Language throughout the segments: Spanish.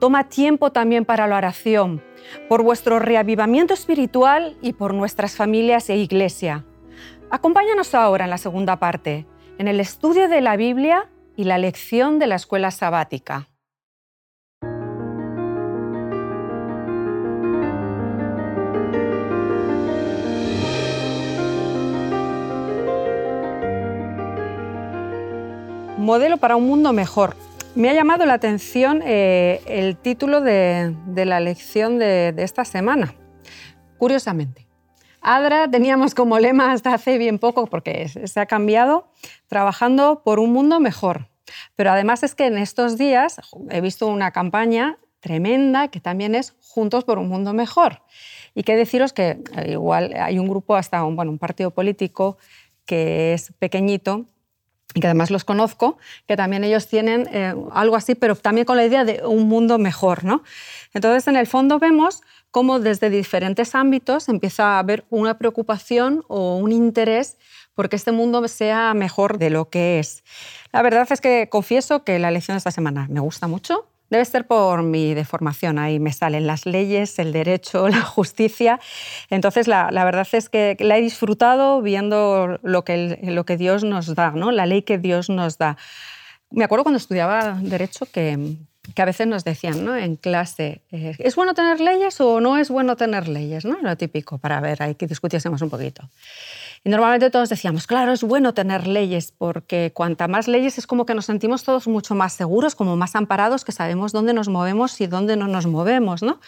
Toma tiempo también para la oración, por vuestro reavivamiento espiritual y por nuestras familias e iglesia. Acompáñanos ahora en la segunda parte, en el estudio de la Biblia y la lección de la escuela sabática. Modelo para un mundo mejor. Me ha llamado la atención eh, el título de, la lección de, esta semana. Curiosamente, ADRA teníamos como lema hasta hace bien poco, porque se ha cambiado, trabajando por un mundo mejor. Pero además es que en estos días he visto una campaña tremenda que también es Juntos por un Mundo Mejor. Y que deciros que eh, igual hay un grupo, hasta un, partido político que es pequeñito, y que además los conozco, que también ellos tienen eh, algo así, pero también con la idea de un mundo mejor. ¿no? Entonces, en el fondo vemos cómo desde diferentes ámbitos empieza a haber una preocupación o un interés porque este mundo sea mejor de lo que es. La verdad es que confieso que la lección de esta semana me gusta mucho, Debe ser por mi deformación, ahí me salen las leyes, el derecho, la justicia. Entonces, la, verdad es que la he disfrutado viendo lo que, lo que Dios nos da, ¿no? la ley que Dios nos da. Me acuerdo cuando estudiaba derecho que, que a veces nos decían ¿no? en clase, eh, ¿es bueno tener leyes o no es bueno tener leyes? ¿no? Lo típico, para ver, hay que discutiésemos un poquito. Y normalmente todos decíamos, claro, es bueno tener leyes, porque cuanta más leyes es como que nos sentimos todos mucho más seguros, como más amparados, que sabemos dónde nos movemos y dónde no nos movemos. ¿no?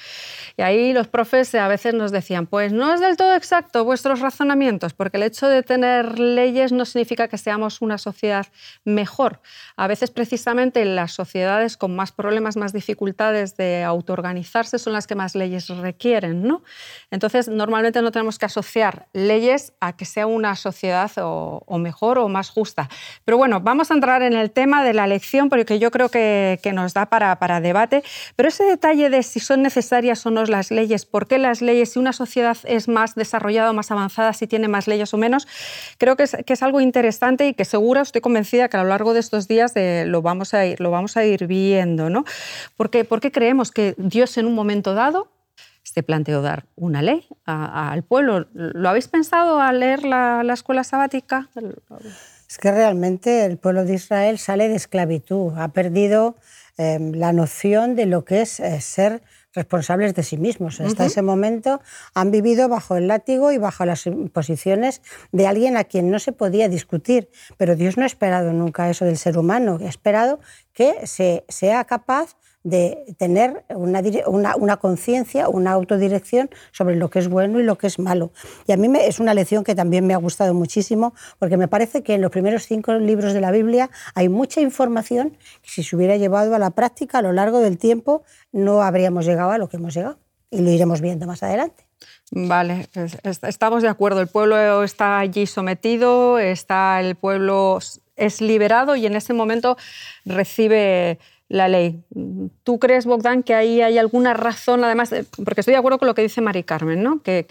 Y ahí los profes a veces nos decían, pues no es del todo exacto vuestros razonamientos, porque el hecho de tener leyes no significa que seamos una sociedad mejor. A veces precisamente las sociedades con más problemas, más dificultades de autoorganizarse son las que más leyes requieren. ¿no? Entonces, normalmente no tenemos que asociar leyes a que sea una sociedad o, mejor o más justa. Pero bueno, vamos a entrar en el tema de la elección porque yo creo que, nos da para, para, debate. Pero ese detalle de si son necesarias o no las leyes, por qué las leyes, si una sociedad es más desarrollada o más avanzada, si tiene más leyes o menos, creo que es, que es algo interesante y que segura, estoy convencida que a lo largo de estos días lo, vamos a ir, lo vamos a ir viendo. ¿no? Porque, ¿Por qué creemos que Dios en un momento dado se planteó dar una ley al pueblo. ¿Lo habéis pensado al leer la, escuela sabática? Es que realmente el pueblo de Israel sale de esclavitud, ha perdido em, la noción de lo que es eh, ser responsables de sí mismos. Hasta ese momento han vivido bajo el látigo y bajo las imposiciones de alguien a quien no se podía discutir. Pero Dios no ha esperado nunca eso del ser humano, ha esperado que se, sea capaz de tener una, una, conciencia, una autodirección sobre lo que es bueno y lo que es malo. Y a mí me, es una lección que también me ha gustado muchísimo, porque me parece que en los primeros cinco libros de la Biblia hay mucha información que si se hubiera llevado a la práctica a lo largo del tiempo no habríamos llegado a lo que hemos llegado. Y lo iremos viendo más adelante. Vale, estamos de acuerdo. El pueblo está allí sometido, está el pueblo es liberado y en ese momento recibe la ley. ¿Tú crees, Bogdan, que ahí hay alguna razón, además, porque estoy de acuerdo con lo que dice Mari Carmen, ¿no? que,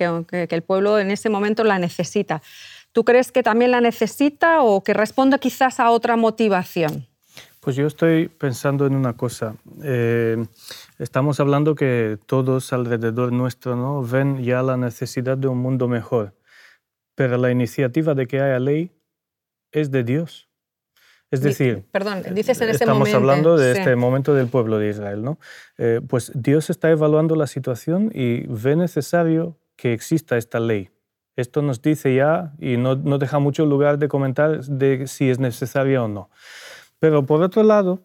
el pueblo en ese momento la necesita. ¿Tú crees que también la necesita o que responde quizás a otra motivación? Pues yo estoy pensando en una cosa. Eh, estamos hablando que todos alrededor nuestro ven ya la necesidad de un mundo mejor, pero la iniciativa de que haya ley es de Dios. Es decir, perdón, dices en ese estamos hablando de este momento del pueblo de Israel, ¿no? Eh, pues Dios está evaluando la situación y ve necesario que exista esta ley. Esto nos dice ya y no, no deja mucho lugar de comentar de si es necesaria o no. Pero por otro lado,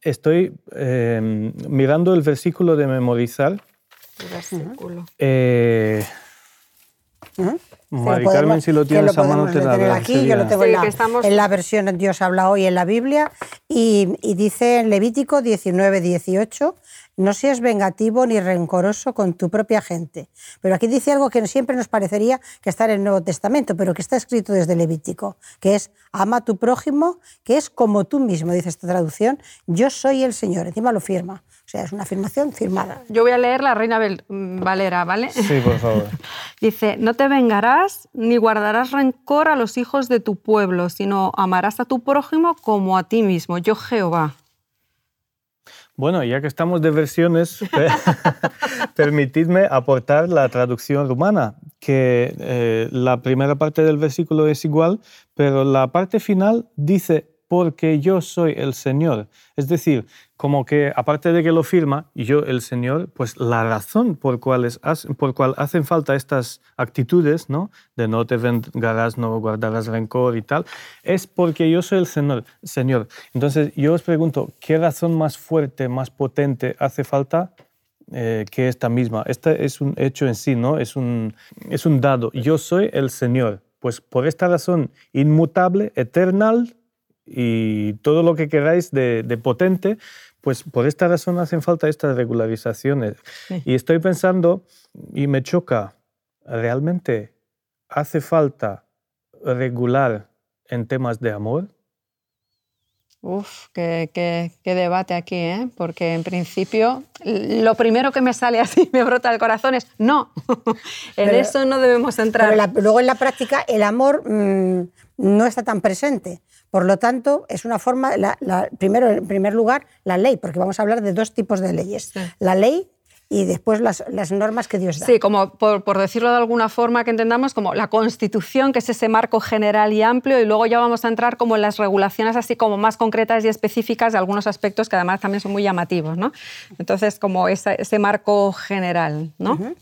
estoy eh, mirando el versículo de memorizar. Versículo. Eh, Mari Carmen, si lo tienes a mano, te la aquí, Yo lo tengo en, la, en, la, versión Dios habla hoy en la Biblia y, dice en Levítico 19, 18, no seas vengativo ni rencoroso con tu propia gente. Pero aquí dice algo que siempre nos parecería que está en el Nuevo Testamento, pero que está escrito desde Levítico, que es ama a tu prójimo, que es como tú mismo, dice esta traducción, yo soy el Señor, encima lo firma. O sea, es una afirmación firmada. Yo voy a leer la Reina Valera, ¿vale? Sí, por favor. dice, no te vengarás ni guardarás rencor a los hijos de tu pueblo, sino amarás a tu prójimo como a ti mismo, yo Jehová. Bueno, ya que estamos de versiones, permitidme aportar la traducción rumana, que eh, la primera parte del versículo es igual, pero la parte final dice, porque yo soy el Señor. Es decir, como que aparte de que lo firma, yo el Señor, pues la razón por, cuales, por cual hacen falta estas actitudes, ¿no? de no te vengarás, no guardarás rencor y tal, es porque yo soy el Señor. Señor. Entonces yo os pregunto, ¿qué razón más fuerte, más potente hace falta eh, que esta misma? Este es un hecho en sí, ¿no? es, un, es un dado. Yo soy el Señor. Pues por esta razón inmutable, eternal, y todo lo que queráis de, de, potente, pues por esta razón hacen falta estas regularizaciones. Y estoy pensando, y me choca, ¿realmente hace falta regular en temas de amor? Uf, qué, qué, qué, debate aquí, ¿eh? porque en principio lo primero que me sale así, me brota el corazón es no, en eso no debemos entrar. Pero luego en la práctica el amor mmm, no está tan presente. Por lo tanto, es una forma, la, la, primero, en primer lugar, la ley, porque vamos a hablar de dos tipos de leyes. Sí. La ley y después las, las, normas que Dios da. Sí, como por, por, decirlo de alguna forma que entendamos, como la Constitución, que es ese marco general y amplio, y luego ya vamos a entrar como en las regulaciones así como más concretas y específicas de algunos aspectos que además también son muy llamativos, ¿no? Entonces, como esa, ese marco general, ¿no? Uh -huh.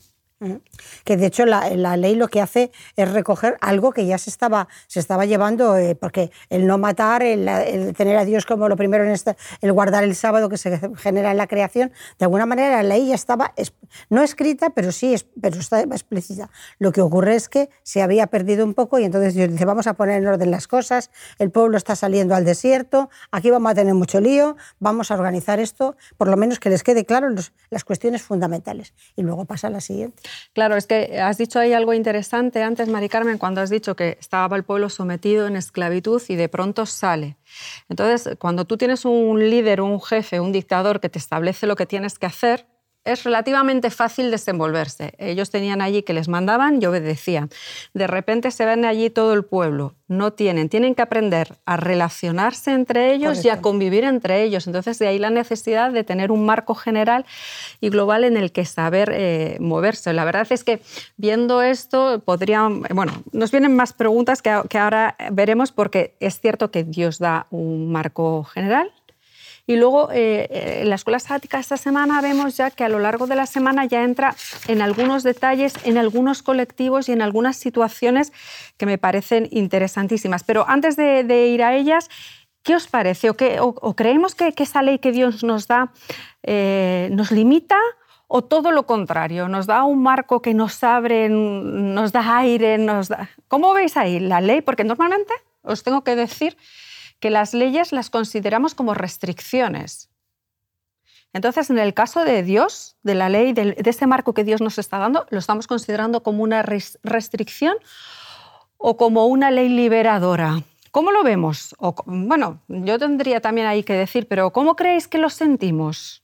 Que de hecho la, ley lo que hace es recoger algo que ya se estaba, se estaba llevando, eh, porque el no matar, el, tener a Dios como lo primero en este, el guardar el sábado que se genera en la creación, de alguna manera la ley ya estaba, es, no escrita, pero sí pero está explícita. Lo que ocurre es que se había perdido un poco y entonces Dios dice, vamos a poner en orden las cosas, el pueblo está saliendo al desierto, aquí vamos a tener mucho lío, vamos a organizar esto, por lo menos que les quede claro las cuestiones fundamentales. Y luego pasa la siguiente. Claro, es que has dicho ahí algo interesante antes, Mari Carmen, cuando has dicho que estaba el pueblo sometido en esclavitud y de pronto sale. Entonces, cuando tú tienes un líder, un jefe, un dictador que te establece lo que tienes que hacer, es relativamente fácil desenvolverse. Ellos tenían allí que les mandaban y obedecían. De repente se ven allí todo el pueblo. No tienen, tienen que aprender a relacionarse entre ellos Correcto. y a convivir entre ellos. Entonces, de ahí la necesidad de tener un marco general y global en el que saber eh, moverse. La verdad es que viendo esto, podrían, bueno, nos vienen más preguntas que, que ahora veremos porque es cierto que Dios da un marco general, y luego eh, en la escuela sabática esta semana vemos ya que a lo largo de la semana ya entra en algunos detalles, en algunos colectivos y en algunas situaciones que me parecen interesantísimas. Pero antes de, ir a ellas, ¿qué os parece? ¿O, creemos que, esa ley que Dios nos da eh, nos limita? ¿O todo lo contrario? ¿Nos da un marco que nos abre, nos da aire? ¿Cómo veis ahí la ley? Porque normalmente os tengo que decir que las leyes las consideramos como restricciones. Entonces, en el caso de Dios, de la ley, de, ese marco que Dios nos está dando, lo estamos considerando como una restricción o como una ley liberadora. ¿Cómo lo vemos? O, bueno, yo tendría también ahí que decir, pero ¿cómo creéis que lo sentimos?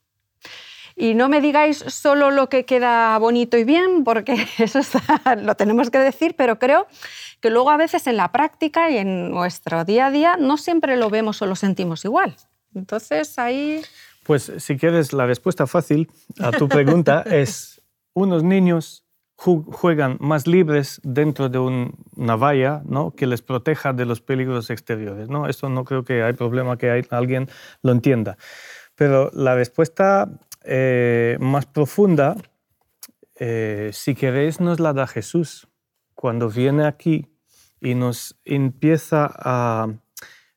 Y no me digáis solo lo que queda bonito y bien, porque eso está, lo tenemos que decir, pero creo que luego a veces en la práctica y en nuestro día a día no siempre lo vemos o lo sentimos igual. Entonces ahí... Pues si quieres la respuesta fácil a tu pregunta es, unos niños juegan más libres dentro de un, una valla ¿no? que les proteja de los peligros exteriores. ¿no? Esto no creo que hay problema que hay, alguien lo entienda. Pero la respuesta eh, más profunda, eh, si queréis, nos la da Jesús cuando viene aquí y nos empieza a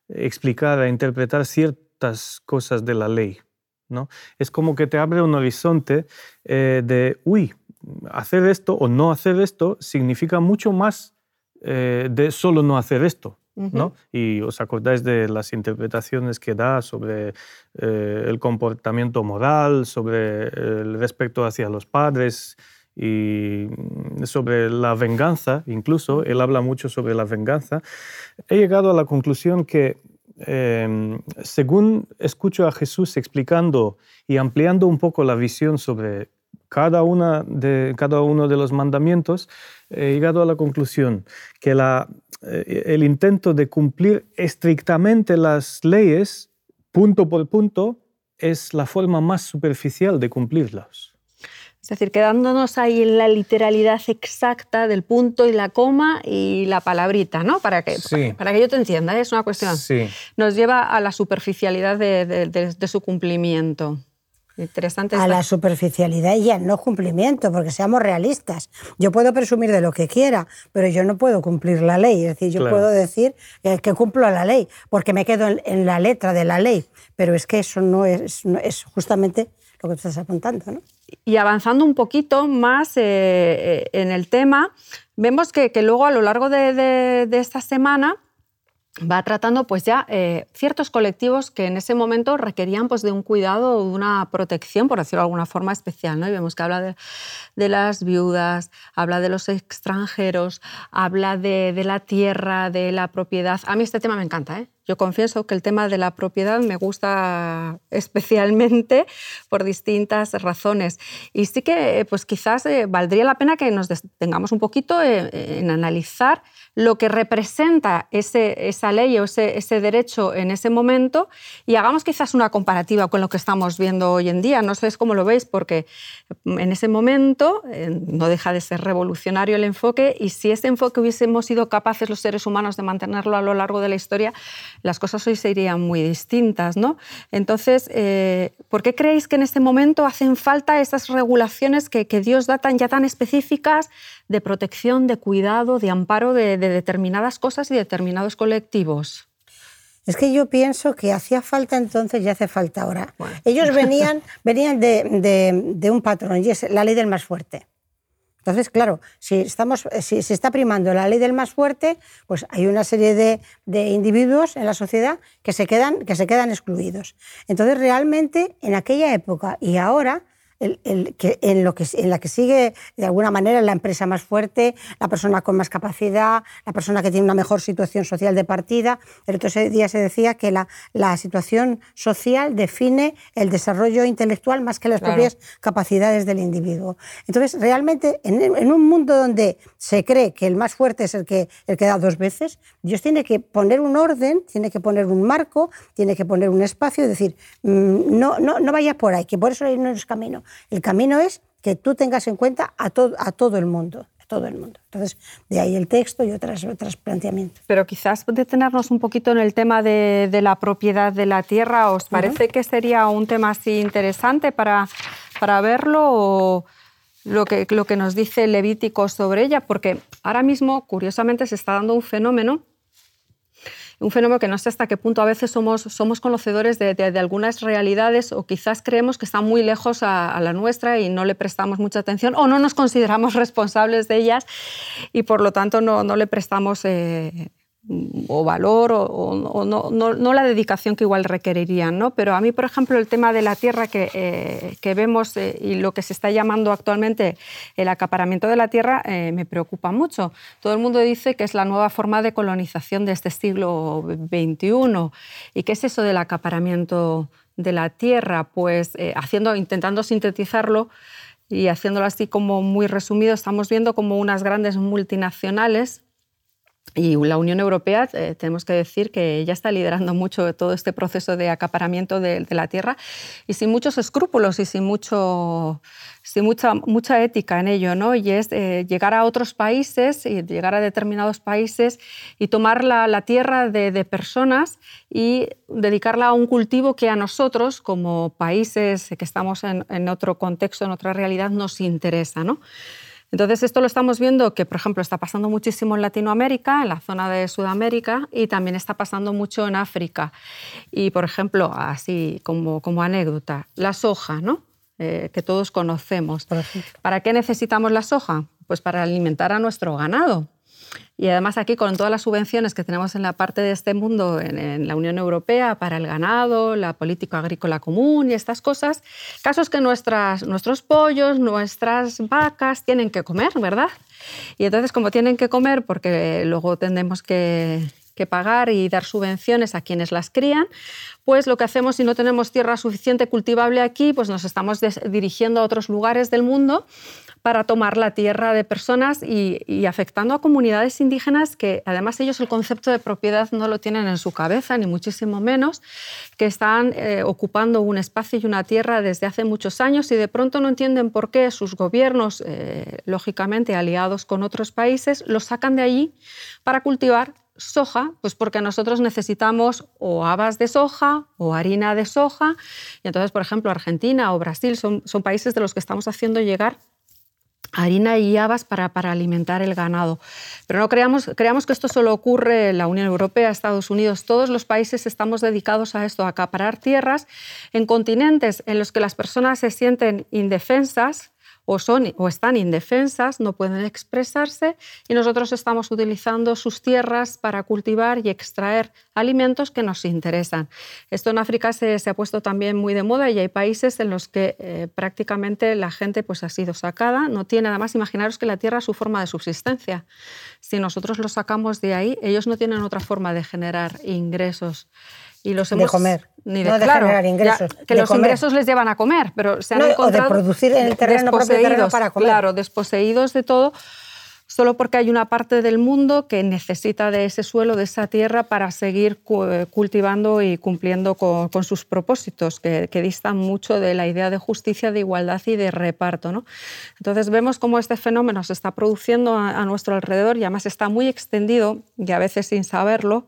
explicar, a interpretar ciertas cosas de la ley. ¿no? Es como que te abre un horizonte eh, de, uy, hacer esto o no hacer esto significa mucho más de solo no hacer esto. ¿No? Y os acordáis de las interpretaciones que da sobre eh, el comportamiento moral, sobre el respeto hacia los padres y sobre la venganza, incluso, él habla mucho sobre la venganza. He llegado a la conclusión que em, según escucho a Jesús explicando y ampliando un poco la visión sobre cada, una de, cada uno de los mandamientos, he llegado a la conclusión que la, eh, el intento de cumplir estrictamente las leyes, punto por punto, es la forma más superficial de cumplirlas. Es decir, quedándonos ahí en la literalidad exacta del punto y la coma y la palabrita, ¿no? Para que, para, que yo te entienda, ¿eh? es una cuestión. Sí. Nos lleva a la superficialidad de su cumplimiento. Interesante. A la superficialidad y al no cumplimiento, porque seamos realistas. Yo puedo presumir de lo que quiera, pero yo no puedo cumplir la ley. Es decir, yo puedo decir que, cumplo la ley, porque me quedo en, la letra de la ley, pero es que eso no es, es justamente lo que tú estás apuntando. ¿no? Y avanzando un poquito más eh, eh, en el tema, vemos que, luego a lo largo de esta semana va tratando pues ya eh, ciertos colectivos que en ese momento requerían pues de un cuidado, de una protección, por decirlo de alguna forma especial. ¿no? Y vemos que habla de, las viudas, habla de los extranjeros, habla de, de, la tierra, de la propiedad. A mí este tema me encanta. ¿eh? Yo confieso que el tema de la propiedad me gusta especialmente por distintas razones. Y sí que pues quizás eh, valdría la pena que nos detengamos un poquito en analizar lo que representa ese, esa ley o ese, ese, derecho en ese momento y hagamos quizás una comparativa con lo que estamos viendo hoy en día. No sé cómo lo veis, porque en ese momento eh, no deja de ser revolucionario el enfoque y si ese enfoque hubiésemos sido capaces los seres humanos de mantenerlo a lo largo de la historia, las cosas hoy serían muy distintas. ¿no? Entonces, eh, ¿por qué creéis que en este momento hacen falta esas regulaciones que, que Dios da tan, ya tan específicas de protección, de cuidado, de amparo de de determinadas cosas y determinados colectivos. Es que yo pienso que hacía falta entonces y hace falta ahora. Ellos venían, venían de, un patrón y es la ley del más fuerte. Entonces, claro, si, estamos, si se está primando la ley del más fuerte, pues hay una serie de, de, individuos en la sociedad que se, quedan, que se quedan excluidos. Entonces, realmente, en aquella época y ahora, el, que, en, lo que, en la que sigue de alguna manera la empresa más fuerte, la persona con más capacidad, la persona que tiene una mejor situación social de partida. El otro día se decía que la, la situación social define el desarrollo intelectual más que las propias capacidades del individuo. Entonces, realmente, en, en, un mundo donde se cree que el más fuerte es el que, el que da dos veces, Dios tiene que poner un orden, tiene que poner un marco, tiene que poner un espacio y decir, mm, no, no, no vayas por ahí, que por eso no es camino. El camino es que tú tengas en cuenta a, a todo el mundo todo el mundo. Entonces, de ahí el texto y otros otros planteamientos. Pero quizás detenernos un poquito en el tema de, la propiedad de la tierra, ¿os parece que sería un tema así interesante para, para verlo o lo que, lo que nos dice Levítico sobre ella? Porque ahora mismo, curiosamente, se está dando un fenómeno un fenómeno que no sé hasta qué punto a veces somos, somos conocedores de, algunas realidades o quizás creemos que están muy lejos a, la nuestra y no le prestamos mucha atención o no nos consideramos responsables de ellas y por lo tanto no, no le prestamos eh, o valor o, no, la dedicación que igual requerirían. ¿no? Pero a mí, por ejemplo, el tema de la tierra que, eh, vemos eh, y lo que se está llamando actualmente el acaparamiento de la tierra eh, me preocupa mucho. Todo el mundo dice que es la nueva forma de colonización de este siglo XXI. ¿Y qué es eso del acaparamiento de la tierra? Pues haciendo, intentando sintetizarlo, y haciéndolo así como muy resumido, estamos viendo como unas grandes multinacionales y la Unión Europea, eh, tenemos que decir que ya está liderando mucho todo este proceso de acaparamiento de, la tierra y sin muchos escrúpulos y sin, mucho, sin mucha, mucha ética en ello. ¿no? Y es eh, llegar a otros países y llegar a determinados países y tomar la, tierra de, personas y dedicarla a un cultivo que a nosotros, como países que estamos en, en otro contexto, en otra realidad, nos interesa. ¿no? Entonces, esto lo estamos viendo que, por ejemplo, está pasando muchísimo en Latinoamérica, en la zona de Sudamérica, y también está pasando mucho en África. Y, por ejemplo, así como, como anécdota, la soja, ¿no? Eh, que todos conocemos. ¿Para qué necesitamos la soja? Pues para alimentar a nuestro ganado. Y además aquí con todas las subvenciones que tenemos en la parte de este mundo, en, la Unión Europea, para el ganado, la política agrícola común y estas cosas, casos que nuestras, nuestros pollos, nuestras vacas tienen que comer, ¿verdad? Y entonces como tienen que comer, porque luego tendremos que, que pagar y dar subvenciones a quienes las crían, pues lo que hacemos si no tenemos tierra suficiente cultivable aquí, pues nos estamos dirigiendo a otros lugares del mundo para tomar la tierra de personas y, afectando a comunidades indígenas que además ellos el concepto de propiedad no lo tienen en su cabeza, ni muchísimo menos, que están eh, ocupando un espacio y una tierra desde hace muchos años y de pronto no entienden por qué sus gobiernos, eh, lógicamente aliados con otros países, los sacan de allí para cultivar soja, pues porque nosotros necesitamos o habas de soja o harina de soja. Y entonces, por ejemplo, Argentina o Brasil son, son países de los que estamos haciendo llegar harina y habas para, para, alimentar el ganado. Pero no creamos, creamos que esto solo ocurre en la Unión Europea, Estados Unidos. Todos los países estamos dedicados a esto, a acaparar tierras en continentes en los que las personas se sienten indefensas o, son, o están indefensas, no pueden expresarse y nosotros estamos utilizando sus tierras para cultivar y extraer alimentos que nos interesan. Esto en África se, ha puesto también muy de moda y hay países en los que eh, prácticamente la gente pues, ha sido sacada, no tiene nada más, imaginaros que la tierra es su forma de subsistencia. Si nosotros los sacamos de ahí, ellos no tienen otra forma de generar ingresos. Y los hemos, de comer. Ni de, no de generar ingresos. que los ingresos les llevan a comer, pero se han encontrado. O de producir en el terreno propio terreno para comer. Claro, desposeídos de todo solo porque hay una parte del mundo que necesita de ese suelo, de esa tierra, para seguir cultivando y cumpliendo con, sus propósitos, que, distan mucho de la idea de justicia, de igualdad y de reparto. ¿no? Entonces vemos cómo este fenómeno se está produciendo a, nuestro alrededor y además está muy extendido, y a veces sin saberlo,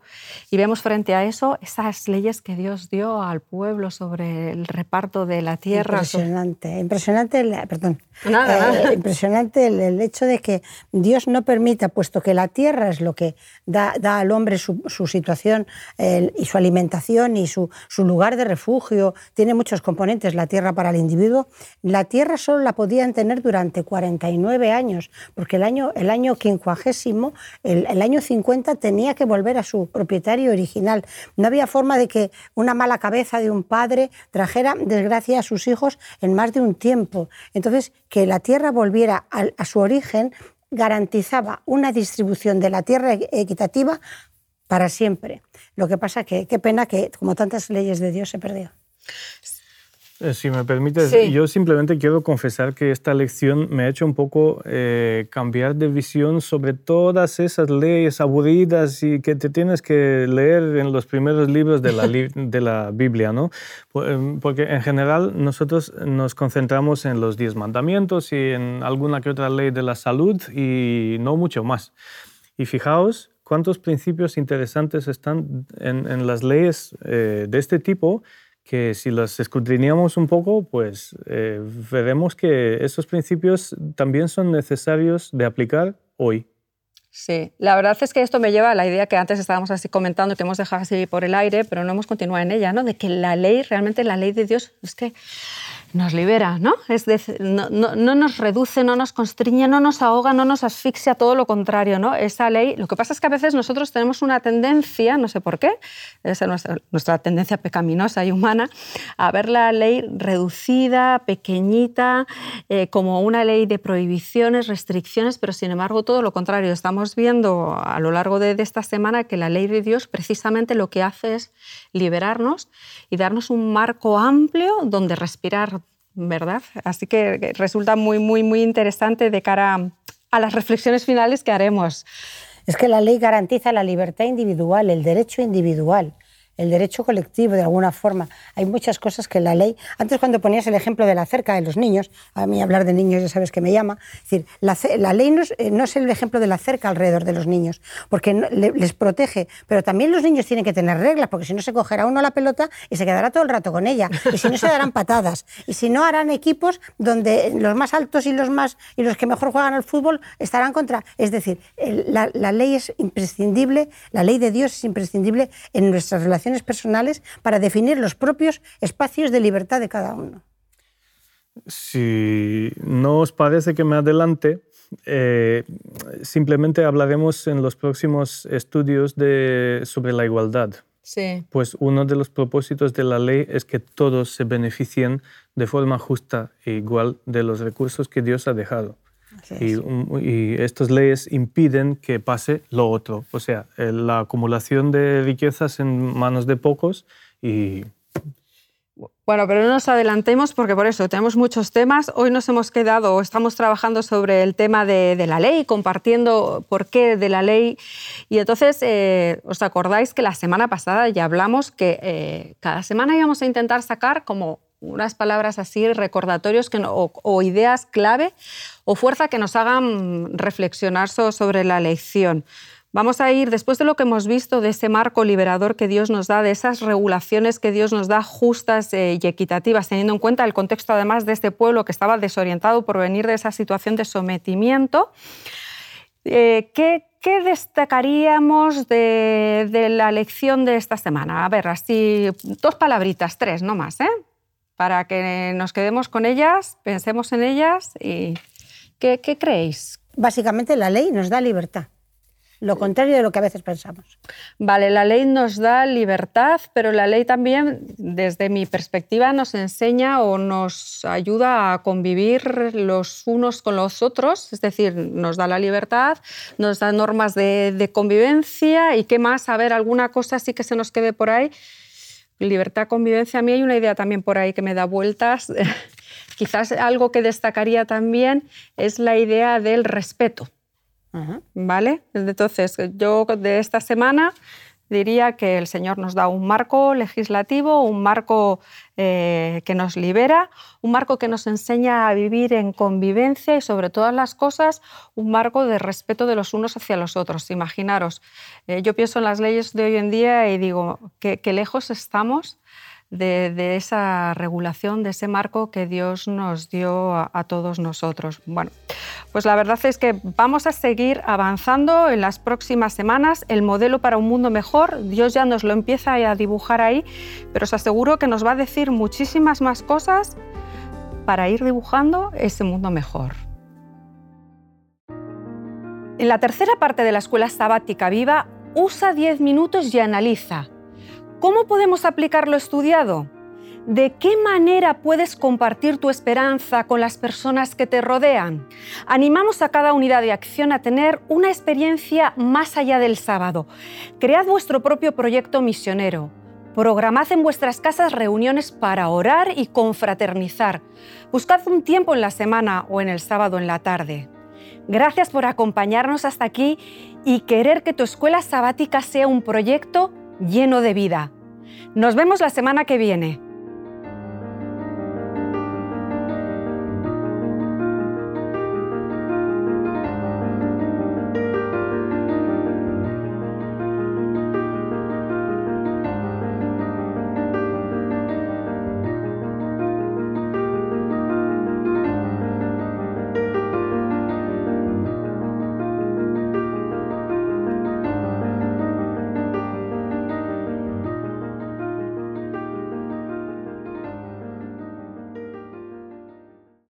y vemos frente a eso esas leyes que Dios dio al pueblo sobre el reparto de la tierra. Impresionante, impresionante, perdón, eh, impresionante el hecho de que Dios Dios no permita, puesto que la tierra es lo que da, al hombre su, situación y su alimentación y su, lugar de refugio, tiene muchos componentes la tierra para el individuo, la tierra solo la podían tener durante 49 años, porque el año, el año quincuagésimo, el, el año 50 tenía que volver a su propietario original. No había forma de que una mala cabeza de un padre trajera desgracia a sus hijos en más de un tiempo. Entonces, que la tierra volviera a su origen garantizaba una distribución de la tierra equitativa para siempre. Lo que pasa que qué pena que, como tantas leyes de Dios, se perdió. Eh, si me permites, yo simplemente quiero confesar que esta lección me ha hecho un poco eh, cambiar de visión sobre todas esas leyes aburridas y que te tienes que leer en los primeros libros de la, de la Biblia, ¿no? Em, porque en general nosotros nos concentramos en los diez mandamientos y en alguna que otra ley de la salud y no mucho más. Y fijaos cuántos principios interesantes están en, en las leyes eh, de este tipo que si las escudriñamos un poco, pues eh, veremos que esos principios también son necesarios de aplicar hoy. Sí, la verdad es que esto me lleva a la idea que antes estábamos así comentando, que hemos dejado así por el aire, pero no hemos continuado en ella, ¿no? de que la ley, realmente la ley de Dios, es que nos libera, ¿no? Es no, nos reduce, no nos constriñe, no nos ahoga, no nos asfixia, todo lo contrario, ¿no? Esa ley, lo que pasa es que a veces nosotros tenemos una tendencia, no sé por qué, es nuestra, tendencia pecaminosa y humana, a ver la ley reducida, pequeñita, eh, como una ley de prohibiciones, restricciones, pero sin embargo todo lo contrario. Estamos viendo a lo largo de esta semana que la ley de Dios precisamente lo que hace es liberarnos y darnos un marco amplio donde respirar ¿verdad? Así que resulta muy, muy, muy interesante de cara a las reflexiones finales que haremos. Es que la ley garantiza la libertad individual, el derecho individual el derecho colectivo de alguna forma. Hay muchas cosas que la ley. Antes, cuando ponías el ejemplo de la cerca de los niños, a mí hablar de niños ya sabes que me llama. Es decir, la, ley no es, eh, no es, el ejemplo de la cerca alrededor de los niños, porque les protege, pero también los niños tienen que tener reglas, porque si no se cogerá uno la pelota y se quedará todo el rato con ella, y si no se darán patadas, y si no harán equipos donde los más altos y los más y los que mejor juegan al fútbol estarán contra. Es decir, la, la ley es imprescindible, la ley de Dios es imprescindible en nuestras relaciones personales para definir los propios espacios de libertad de cada uno. Si no os parece que me adelante, eh, simplemente hablaremos en los próximos estudios de, sobre la igualdad. Sí. Pues uno de los propósitos de la ley es que todos se beneficien de forma justa e igual de los recursos que Dios ha dejado. Y, y, estas leyes impiden que pase lo otro, o sea, la acumulación de riquezas en manos de pocos y bueno, pero no nos adelantemos porque por eso tenemos muchos temas. Hoy nos hemos quedado, estamos trabajando sobre el tema de, la ley, compartiendo por qué de la ley. Y entonces, eh, ¿os acordáis que la semana pasada ya hablamos que eh, cada semana íbamos a intentar sacar como unas palabras así, recordatorios que o, ideas clave o fuerza que nos hagan reflexionar sobre la lección? Vamos a ir, después de lo que hemos visto, de ese marco liberador que Dios nos da, de esas regulaciones que Dios nos da justas eh, y equitativas, teniendo en cuenta el contexto además de este pueblo que estaba desorientado por venir de esa situación de sometimiento. Eh, ¿qué, destacaríamos de, de, la lección de esta semana? A ver, así, dos palabritas, tres, no más, ¿eh? Para que nos quedemos con ellas, pensemos en ellas y ¿qué, qué creéis? Básicamente la ley nos da libertad lo contrario de lo que a veces pensamos. Vale, la ley nos da libertad, pero la ley también, desde mi perspectiva, nos enseña o nos ayuda a convivir los unos con los otros, es decir, nos da la libertad, nos da normas de, convivencia y qué más, a ver, alguna cosa sí que se nos quede por ahí. Libertad, convivencia, a mí hay una idea también por ahí que me da vueltas. Quizás algo que destacaría también es la idea del respeto. ¿Vale? Entonces, yo de esta semana diría que el Señor nos da un marco legislativo, un marco eh, que nos libera, un marco que nos enseña a vivir en convivencia y sobre todas las cosas un marco de respeto de los unos hacia los otros. Imaginaros, eh, yo pienso en las leyes de hoy en día y digo que, lejos estamos de, esa regulación, de ese marco que Dios nos dio a, todos nosotros. Bueno, pues la verdad es que vamos a seguir avanzando en las próximas semanas. El modelo para un mundo mejor, Dios ya nos lo empieza a dibujar ahí, pero os aseguro que nos va a decir muchísimas más cosas para ir dibujando ese mundo mejor. En la tercera parte de la escuela sabática viva, usa 10 minutos y analiza ¿Cómo podemos aplicar lo estudiado? ¿De qué manera puedes compartir tu esperanza con las personas que te rodean? Animamos a cada unidad de acción a tener una experiencia más allá del sábado. Cread vuestro propio proyecto misionero. Programad en vuestras casas reuniones para orar y confraternizar. Buscad un tiempo en la semana o en el sábado en la tarde. Gracias por acompañarnos hasta aquí y querer que tu escuela sabática sea un proyecto lleno de vida. Nos vemos la semana que viene.